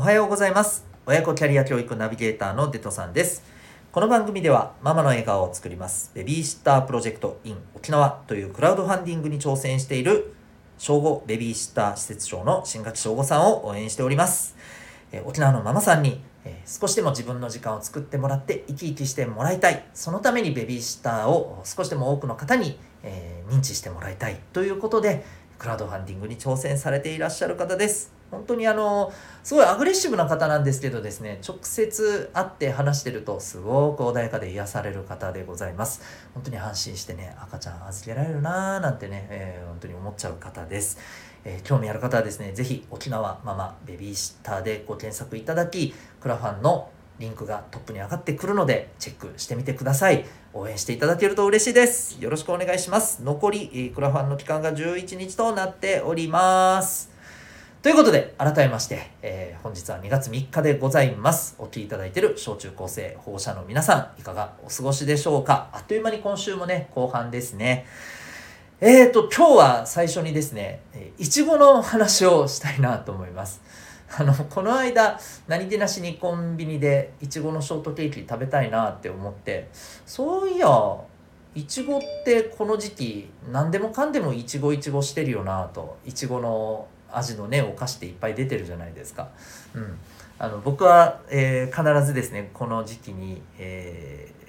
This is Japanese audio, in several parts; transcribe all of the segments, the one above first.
おはようございます。親子キャリア教育ナビゲーターのデトさんです。この番組ではママの笑顔を作りますベビーシッタープロジェクト in 沖縄というクラウドファンディングに挑戦している小5ベビーシッター施設長の新垣小5さんを応援しております。え沖縄のママさんにえ少しでも自分の時間を作ってもらって生き生きしてもらいたい。そのためにベビーシッターを少しでも多くの方に、えー、認知してもらいたい。ということでクラウドファンディングに挑戦されていらっしゃる方です。本当にあのすごいアグレッシブな方なんですけどですね直接会って話してるとすごく穏やかで癒される方でございます本当に安心してね赤ちゃん預けられるなーなんてね、えー、本当に思っちゃう方ですえー、興味ある方はですね、ぜひ沖縄ママベビーシッターでご検索いただき、クラファンのリンクがトップに上がってくるので、チェックしてみてください。応援していただけると嬉しいです。よろしくお願いします。残り、クラファンの期間が11日となっております。ということで、改めまして、えー、本日は2月3日でございます。お聴きいただいている小中高生保護者の皆さん、いかがお過ごしでしょうか？あっという間に今週もね、後半ですね。えーと、今日は最初にですね、いちごの話をしたいなと思います。あの、この間、何気なしにコンビニでいちごのショートケーキ食べたいなって思って、そういや、いちごってこの時期、何でもかんでもいちごいちごしてるよなと、いちごの味のね、お菓子っていっぱい出てるじゃないですか。うん。あの、僕は、えー、必ずですね、この時期に、えー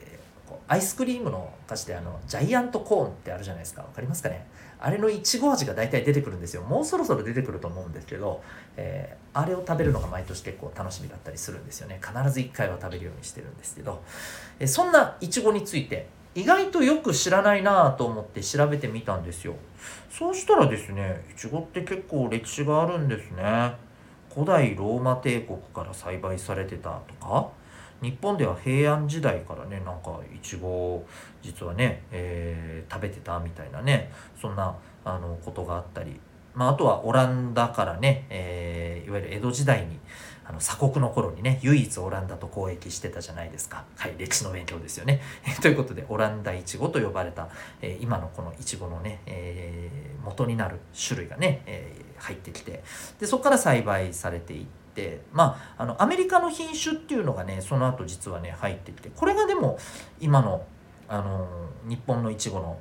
アイスクリームのお菓子であのジャイアントコーンってあるじゃないですか分かりますかね？あれのいちご味が大体出てくるんですよもうそろそろ出てくると思うんですけど、えー、あれを食べるのが毎年結構楽しみだったりするんですよね必ず1回は食べるようにしてるんですけど、え、そんないちごについて意外とよく知らないなと思って調べてみたんですよ。そうしたらですねいちごって結構歴史があるんですね。古代ローマ帝国から栽培されてたとか。日本では平安時代からねなんかいちご実はね、えー、食べてたみたいなねそんなあのことがあったり、まあ、あとはオランダからね、えー、いわゆる江戸時代にあの鎖国の頃にね唯一オランダと交易してたじゃないですか。はい歴史の勉強ですよね。ということでオランダいちごと呼ばれた、えー、今のこのいちごのね、えー、元になる種類がね、えー、入ってきてでそこから栽培されていってっまああのアメリカの品種っていうのがねその後実はね入ってきてこれがでも今のあの日本のいちごの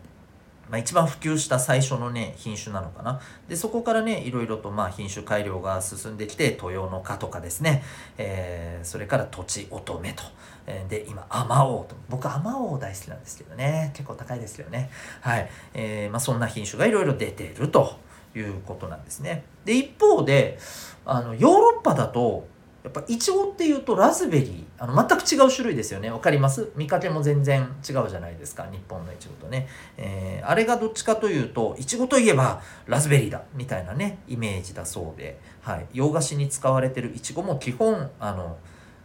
まあ、一番普及した最初のね品種なのかな。でそこからねいろいろとまあ品種改良が進んできて豊の花とかですね、えー、それから土地乙女と、え、で今アマオと。僕アマオ大好きなんですけどね。結構高いですよね。はい、えーまあ、そんな品種がいろいろ出ているということなんですね。で一方であのヨーロッパだとやっぱイチゴっていうとラズベリーあの全く違う種類ですよね。わかります？見かけも全然違うじゃないですか日本のイチゴとね、えー、あれがどっちかというとイチゴといえばラズベリーだみたいなねイメージだそうで、はい、洋菓子に使われてるイチゴも基本あの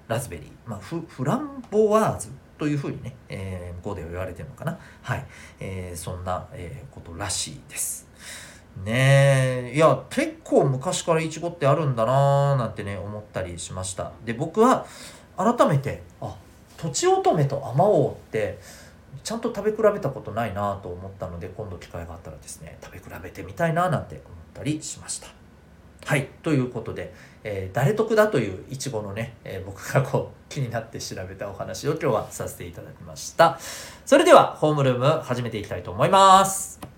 ラズベリー、まあ、フフランボワーズというふうにね、えー、語では言われてるのかな。はい、えー、そんな、え、ことらしいです。ねえ。いや結構昔からいちごってあるんだなーなんてね思ったりしました。で僕は改めてあとちおとめとあまおうってちゃんと食べ比べたことないなと思ったので今度機会があったらですね食べ比べてみたいななんて思ったりしました。はい。ということで、えー、誰得だといういちごのね、えー、僕がこう気になって調べたお話を今日はさせていただきました。それではホームルーム始めていきたいと思います。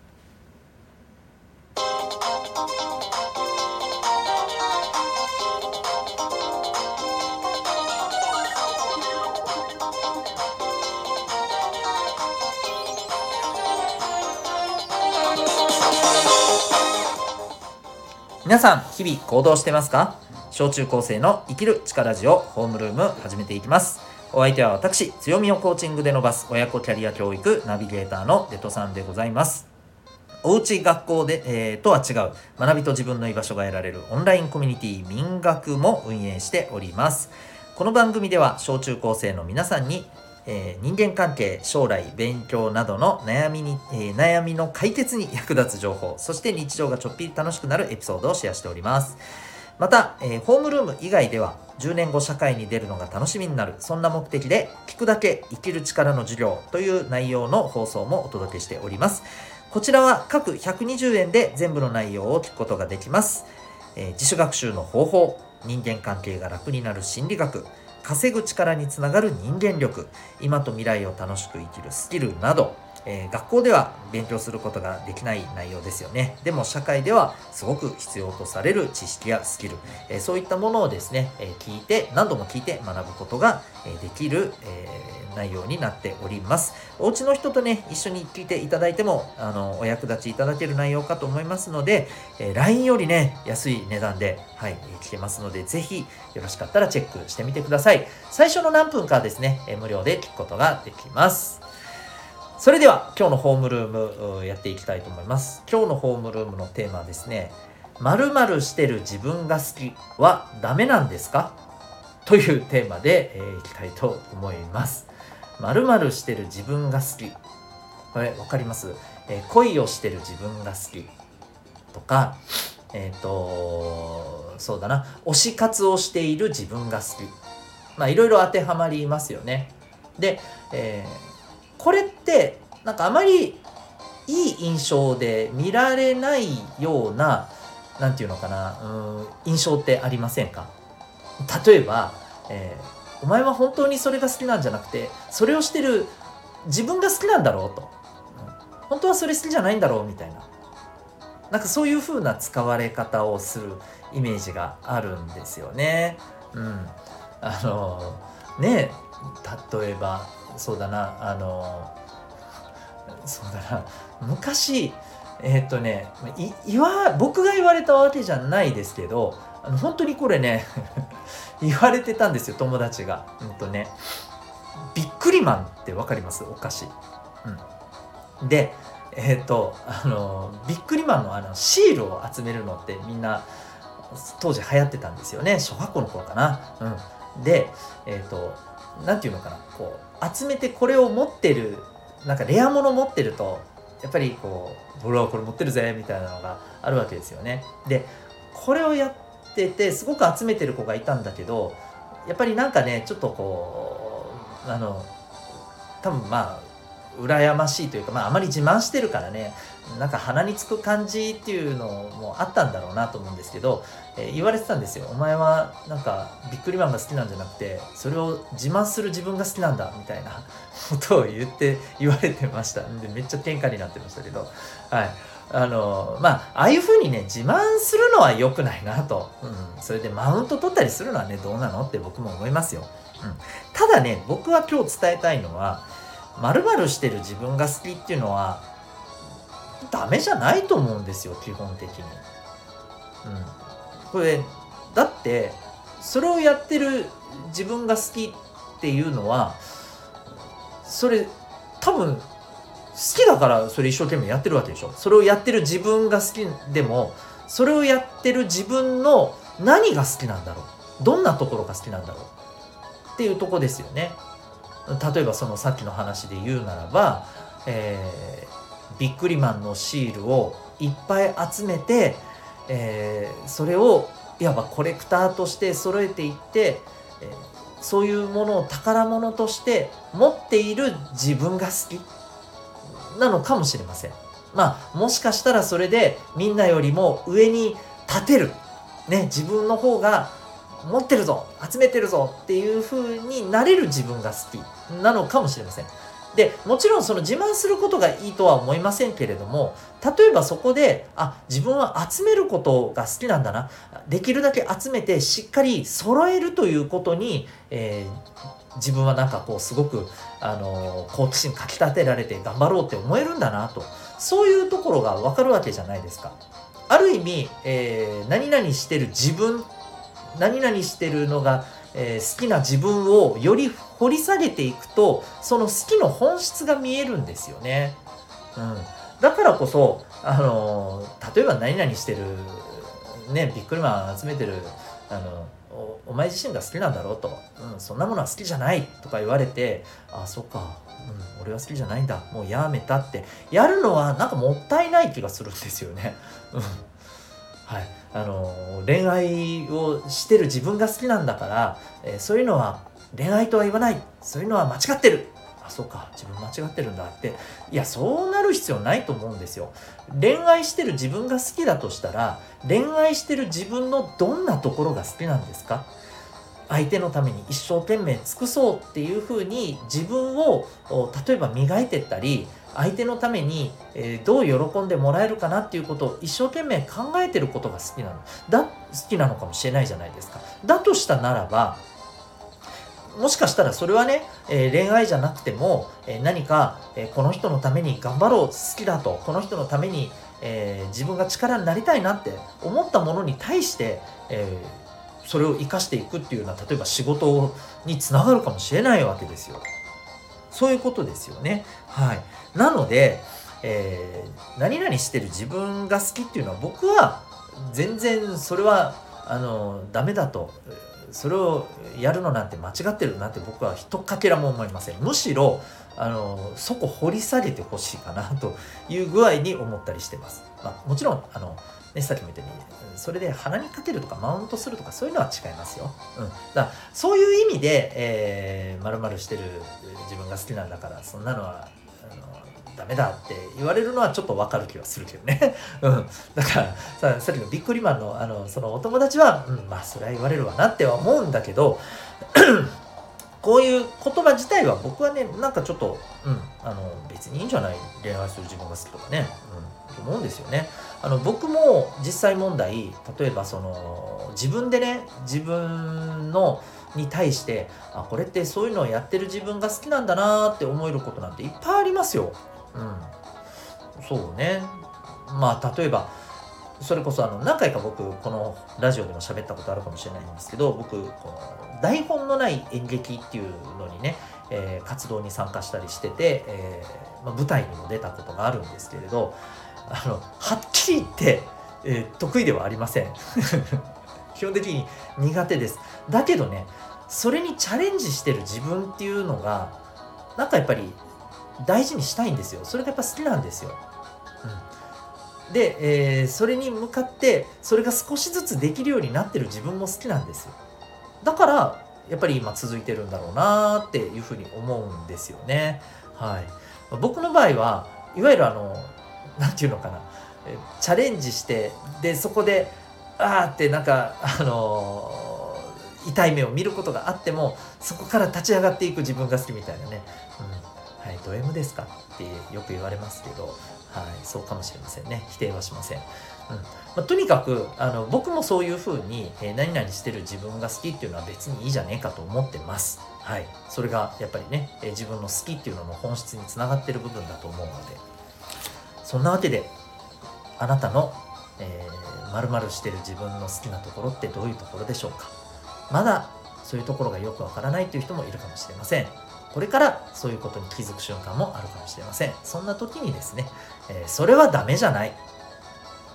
皆さん、日々行動してますか？小中高生の生きる力ジオホームルーム始めていきます。お相手は私、強みをコーチングで伸ばす親子キャリア教育ナビゲーターのデトさんでございます。おうち学校で、えー、とは違う学びと自分の居場所が得られるオンラインコミュニティ民学も運営しております。この番組では小中高生の皆さんにえー、人間関係、将来、勉強などの悩みに、えー、悩みの解決に役立つ情報、そして日常がちょっぴり楽しくなるエピソードをシェアしております。また、えー、ホームルーム以外では、10年後社会に出るのが楽しみになる、そんな目的で、聞くだけ生きる力の授業という内容の放送もお届けしております。こちらは各120円で全部の内容を聞くことができます。え自主学習の方法、人間関係が楽になる心理学稼ぐ力につながる人間力。今と未来を楽しく生きるスキルなど。えー、学校では勉強することができない内容ですよね。でも社会ではすごく必要とされる知識やスキル、えー、そういったものをですね、え、聞いて、何度も聞いて学ぶことが、えできる、え内容になっております。お家の人とね、一緒に聞いていただいても、あの、お役立ちいただける内容かと思いますので、え LINE よりね、安い値段で、はい、聞けますので、ぜひよろしかったらチェックしてみてください。最初の何分かですね、え無料で聞くことができます。それでは今日のホームルームやっていきたいと思います。今日のホームルームのテーマはですね、〇〇してる自分が好きはダメなんですか？というテーマで、えー、いきたいと思います。〇〇してる自分が好き。これ分かります、えー、恋をしてる自分が好きとか、えっ、ー、と、そうだな、推し活をしている自分が好き。まあいろいろ当てはまりますよね。で、えーこれってなんかあまりいい印象で見られないような何て言うのかなうん印象ってありませんか？例えば、えー、お前は本当にそれが好きなんじゃなくてそれをしてる自分が好きなんだろうと、うん、本当はそれ好きじゃないんだろうみたいな。なんかそういう風な使われ方をするイメージがあるんですよね。うん、あのね例えばそうだなあのそうだな昔えー、っとねいわ僕が言われたわけじゃないですけどあの本当にこれね 言われてたんですよ友達が。うんとねビックリマンって分かります？お菓子。うん、でえー、っとあのビックリマンのあのシールを集めるのってみんな当時流行ってたんですよね小学校の頃かな。うん、でえー、っと何て言うのかなこう集めてこれを持ってるなんかレアもの持ってるとやっぱりこう「俺はこれ持ってるぜ」みたいなのがあるわけですよね。でこれをやっててすごく集めてる子がいたんだけどやっぱりなんかねちょっとこうあの多分まあ羨ましいというか、まあ、あまり自慢してるからねなんか鼻につく感じっていうのもあったんだろうなと思うんですけど、えー、言われてたんですよ。お前はなんかビックリマンが好きなんじゃなくてそれを自慢する自分が好きなんだみたいな ことを言って言われてました。でめっちゃ喧嘩になってましたけど。はい。あのまあああいうふうにね自慢するのは良くないなと、うん、それでマウント取ったりするのはねどうなのって僕も思いますよ、うん、ただね僕は今日伝えたいのはまるしてる自分が好きっていうのはダメじゃないと思うんですよ基本的に。うん、これだってそれをやってる自分が好きっていうのはそれ多分好きだからそれ一生懸命やってるわけでしょ。それをやってる自分が好きでもそれをやってる自分の何が好きなんだろう。どんなところが好きなんだろう。っていうとこですよね。例えばそのさっきの話で言うならば、えー、ビックリマンのシールをいっぱい集めて、えー、それをいわばコレクターとして揃えていって、えー、そういうものを宝物として持っている自分が好きなのかもしれません。まあもしかしたらそれでみんなよりも上に立てる、ね、自分の方が持ってるぞ集めてるぞっていう風になれる自分が好きなのかもしれません。でもちろんその自慢することがいいとは思いませんけれども例えばそこであ自分は集めることが好きなんだなできるだけ集めてしっかり揃えるということに、えー、自分はなんかこうすごく、あの好奇心かきたてられて頑張ろうって思えるんだなとそういうところが分かるわけじゃないですか。ある意味、えー、何々してる自分何々してるのがえー、好きな自分をより掘り下げていくとその好きの本質が見えるんですよね。うん、だからこそ、あのー、例えば何々してる、ね、ビックリマン集めてる、あのおお前自身が好きなんだろうと、うん、そんなものは好きじゃないとか言われてあそっか、うん、俺は好きじゃないんだ。もうやめたって。やるのはなんかもったいない気がするんですよね。うん。はい、あの恋愛をしてる自分が好きなんだから、えー、そういうのは恋愛とは言わない。そういうのは間違ってる。あそうか。自分間違ってるんだって。いやそうなる必要ないと思うんですよ。恋愛してる自分が好きだとしたら恋愛してる自分のどんなところが好きなんですか？相手のために一生懸命尽くそうっていうふうに自分を例えば磨いてったり相手のために、えどう喜んでもらえるかなっていうことを一生懸命考えてることが好きなの。だ好きなのかもしれないじゃないですか。だとしたならばもしかしたらそれはね、えー、恋愛じゃなくても、えー、何か、え、この人のために頑張ろう好きだと。この人のために、え自分が力になりたいなって思ったものに対して、えそれを生かしていくっていうような例えば仕事につながるかもしれないわけですよ。そういうことですよね。はい。なので、えー、何々してる自分が好きっていうのは僕は全然それはあのダメだとそれをやるのなんて間違ってるなんて僕はひとかけらも思いませんむしろあのそこ掘り下げてほしいかなという具合に思ったりしてます、まあ、もちろんあの、ね、さっきも言ったようにそれで鼻にかけるとかマウントするとかそういうのは違いますよ、うん、だからそういう意味で、えー、丸々してる自分が好きなんだからそんなのはダメだって言われるのはちょっとわかる気はするけどね。うん。だからさ、さっきのビックリマンのあの、そのお友達は、うん、まあそれは言われるわなっては思うんだけど、こういう言葉自体は僕はね、なんかちょっと、うん、あの、別にいいんじゃない恋愛する自分が好きとかね、うん、と思うんですよね。あの、僕も実際問題、例えばその、自分でね、自分の、に対してあこれってそういうのをやってる自分が好きなんだなって思えることなんていっぱいありますよ。うん、そうねまあ例えばそれこそあの何回か僕このラジオでも喋ったことあるかもしれないんですけど僕この台本のない演劇っていうのにね、えー、活動に参加したりしてて、えー、まあ、舞台にも出たことがあるんですけれどあのはっきり言って、えー、得意ではありません。基本的に苦手です。だけどねそれにチャレンジしてる自分っていうのがなんかやっぱり大事にしたいんですよ。それがやっぱ好きなんですよ、で、えー、それに向かってそれが少しずつできるようになってる自分も好きなんですよ。だからやっぱり今続いてるんだろうなっていうふうに思うんですよね。はい。僕の場合はいわゆるあの何て言うのかな。チャレンジしてでそこでああってなんかあのー、痛い目を見ることがあってもそこから立ち上がっていく自分が好きみたいなね、うん。はい、ド M ですかってよく言われますけど、はい、そうかもしれませんね。否定はしません。うんまあ、とにかくあの僕もそういうふうに、えー、何々してる自分が好きっていうのは別にいいじゃねえかと思ってます。はい、それがやっぱりね、えー、自分の好きっていうのの本質につながってる部分だと思うのでそんなわけであなたの、えー、〇〇してる自分の好きなところってどういうところでしょうかまだそういうところがよくわからないという人もいるかもしれません。これからそういうことに気づく瞬間もあるかもしれません。そんな時にですね、えー、それはダメじゃない。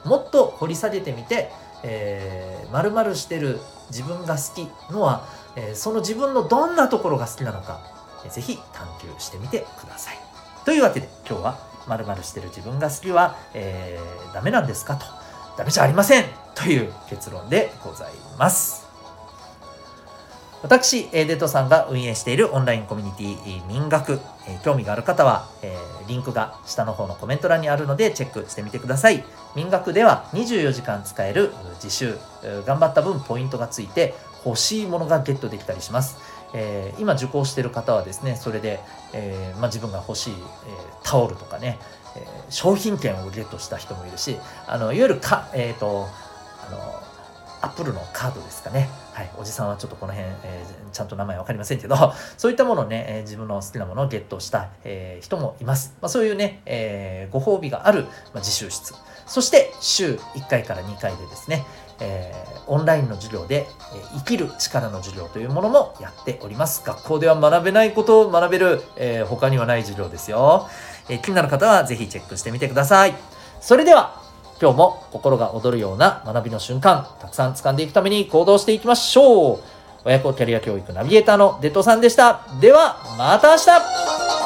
もっと掘り下げてみて、えー、丸々してる自分が好きのは、えー、その自分のどんなところが好きなのか、えー、ぜひ探求してみてください。というわけで今日は丸々してる自分が好きは、えー、ダメなんですかと。ダメじゃありません。という結論でございます。私、デトさんが運営しているオンラインコミュニティ民学、興味がある方は、リンクが下の方のコメント欄にあるのでチェックしてみてください。民学では24時間使える自習、頑張った分ポイントがついて欲しいものがゲットできたりします。えー、今受講している方はですね、それで、えー、まあ、自分が欲しい、えー、タオルとかね、え商品券をゲットした人もいるし、あのいわゆるか、えっ、と、あのアップルのカードですかね。はい。おじさんはちょっとこの辺、えー、ちゃんと名前わかりませんけど、そういったものをね、えー、自分の好きなものをゲットした、えー、人もいます。まあ、そういうね、えご褒美がある、まあ、自習室。そして、週1回から2回でですね、えオンラインの授業で、え生きる力の授業というものもやっております。学校では学べないことを学べる、え他にはない授業ですよ。え気になる方はぜひチェックしてみてください。それでは、今日も心が躍るような学びの瞬間、たくさん掴んでいくために行動していきましょう。親子キャリア教育ナビゲーターのデトさんでした。では、また明日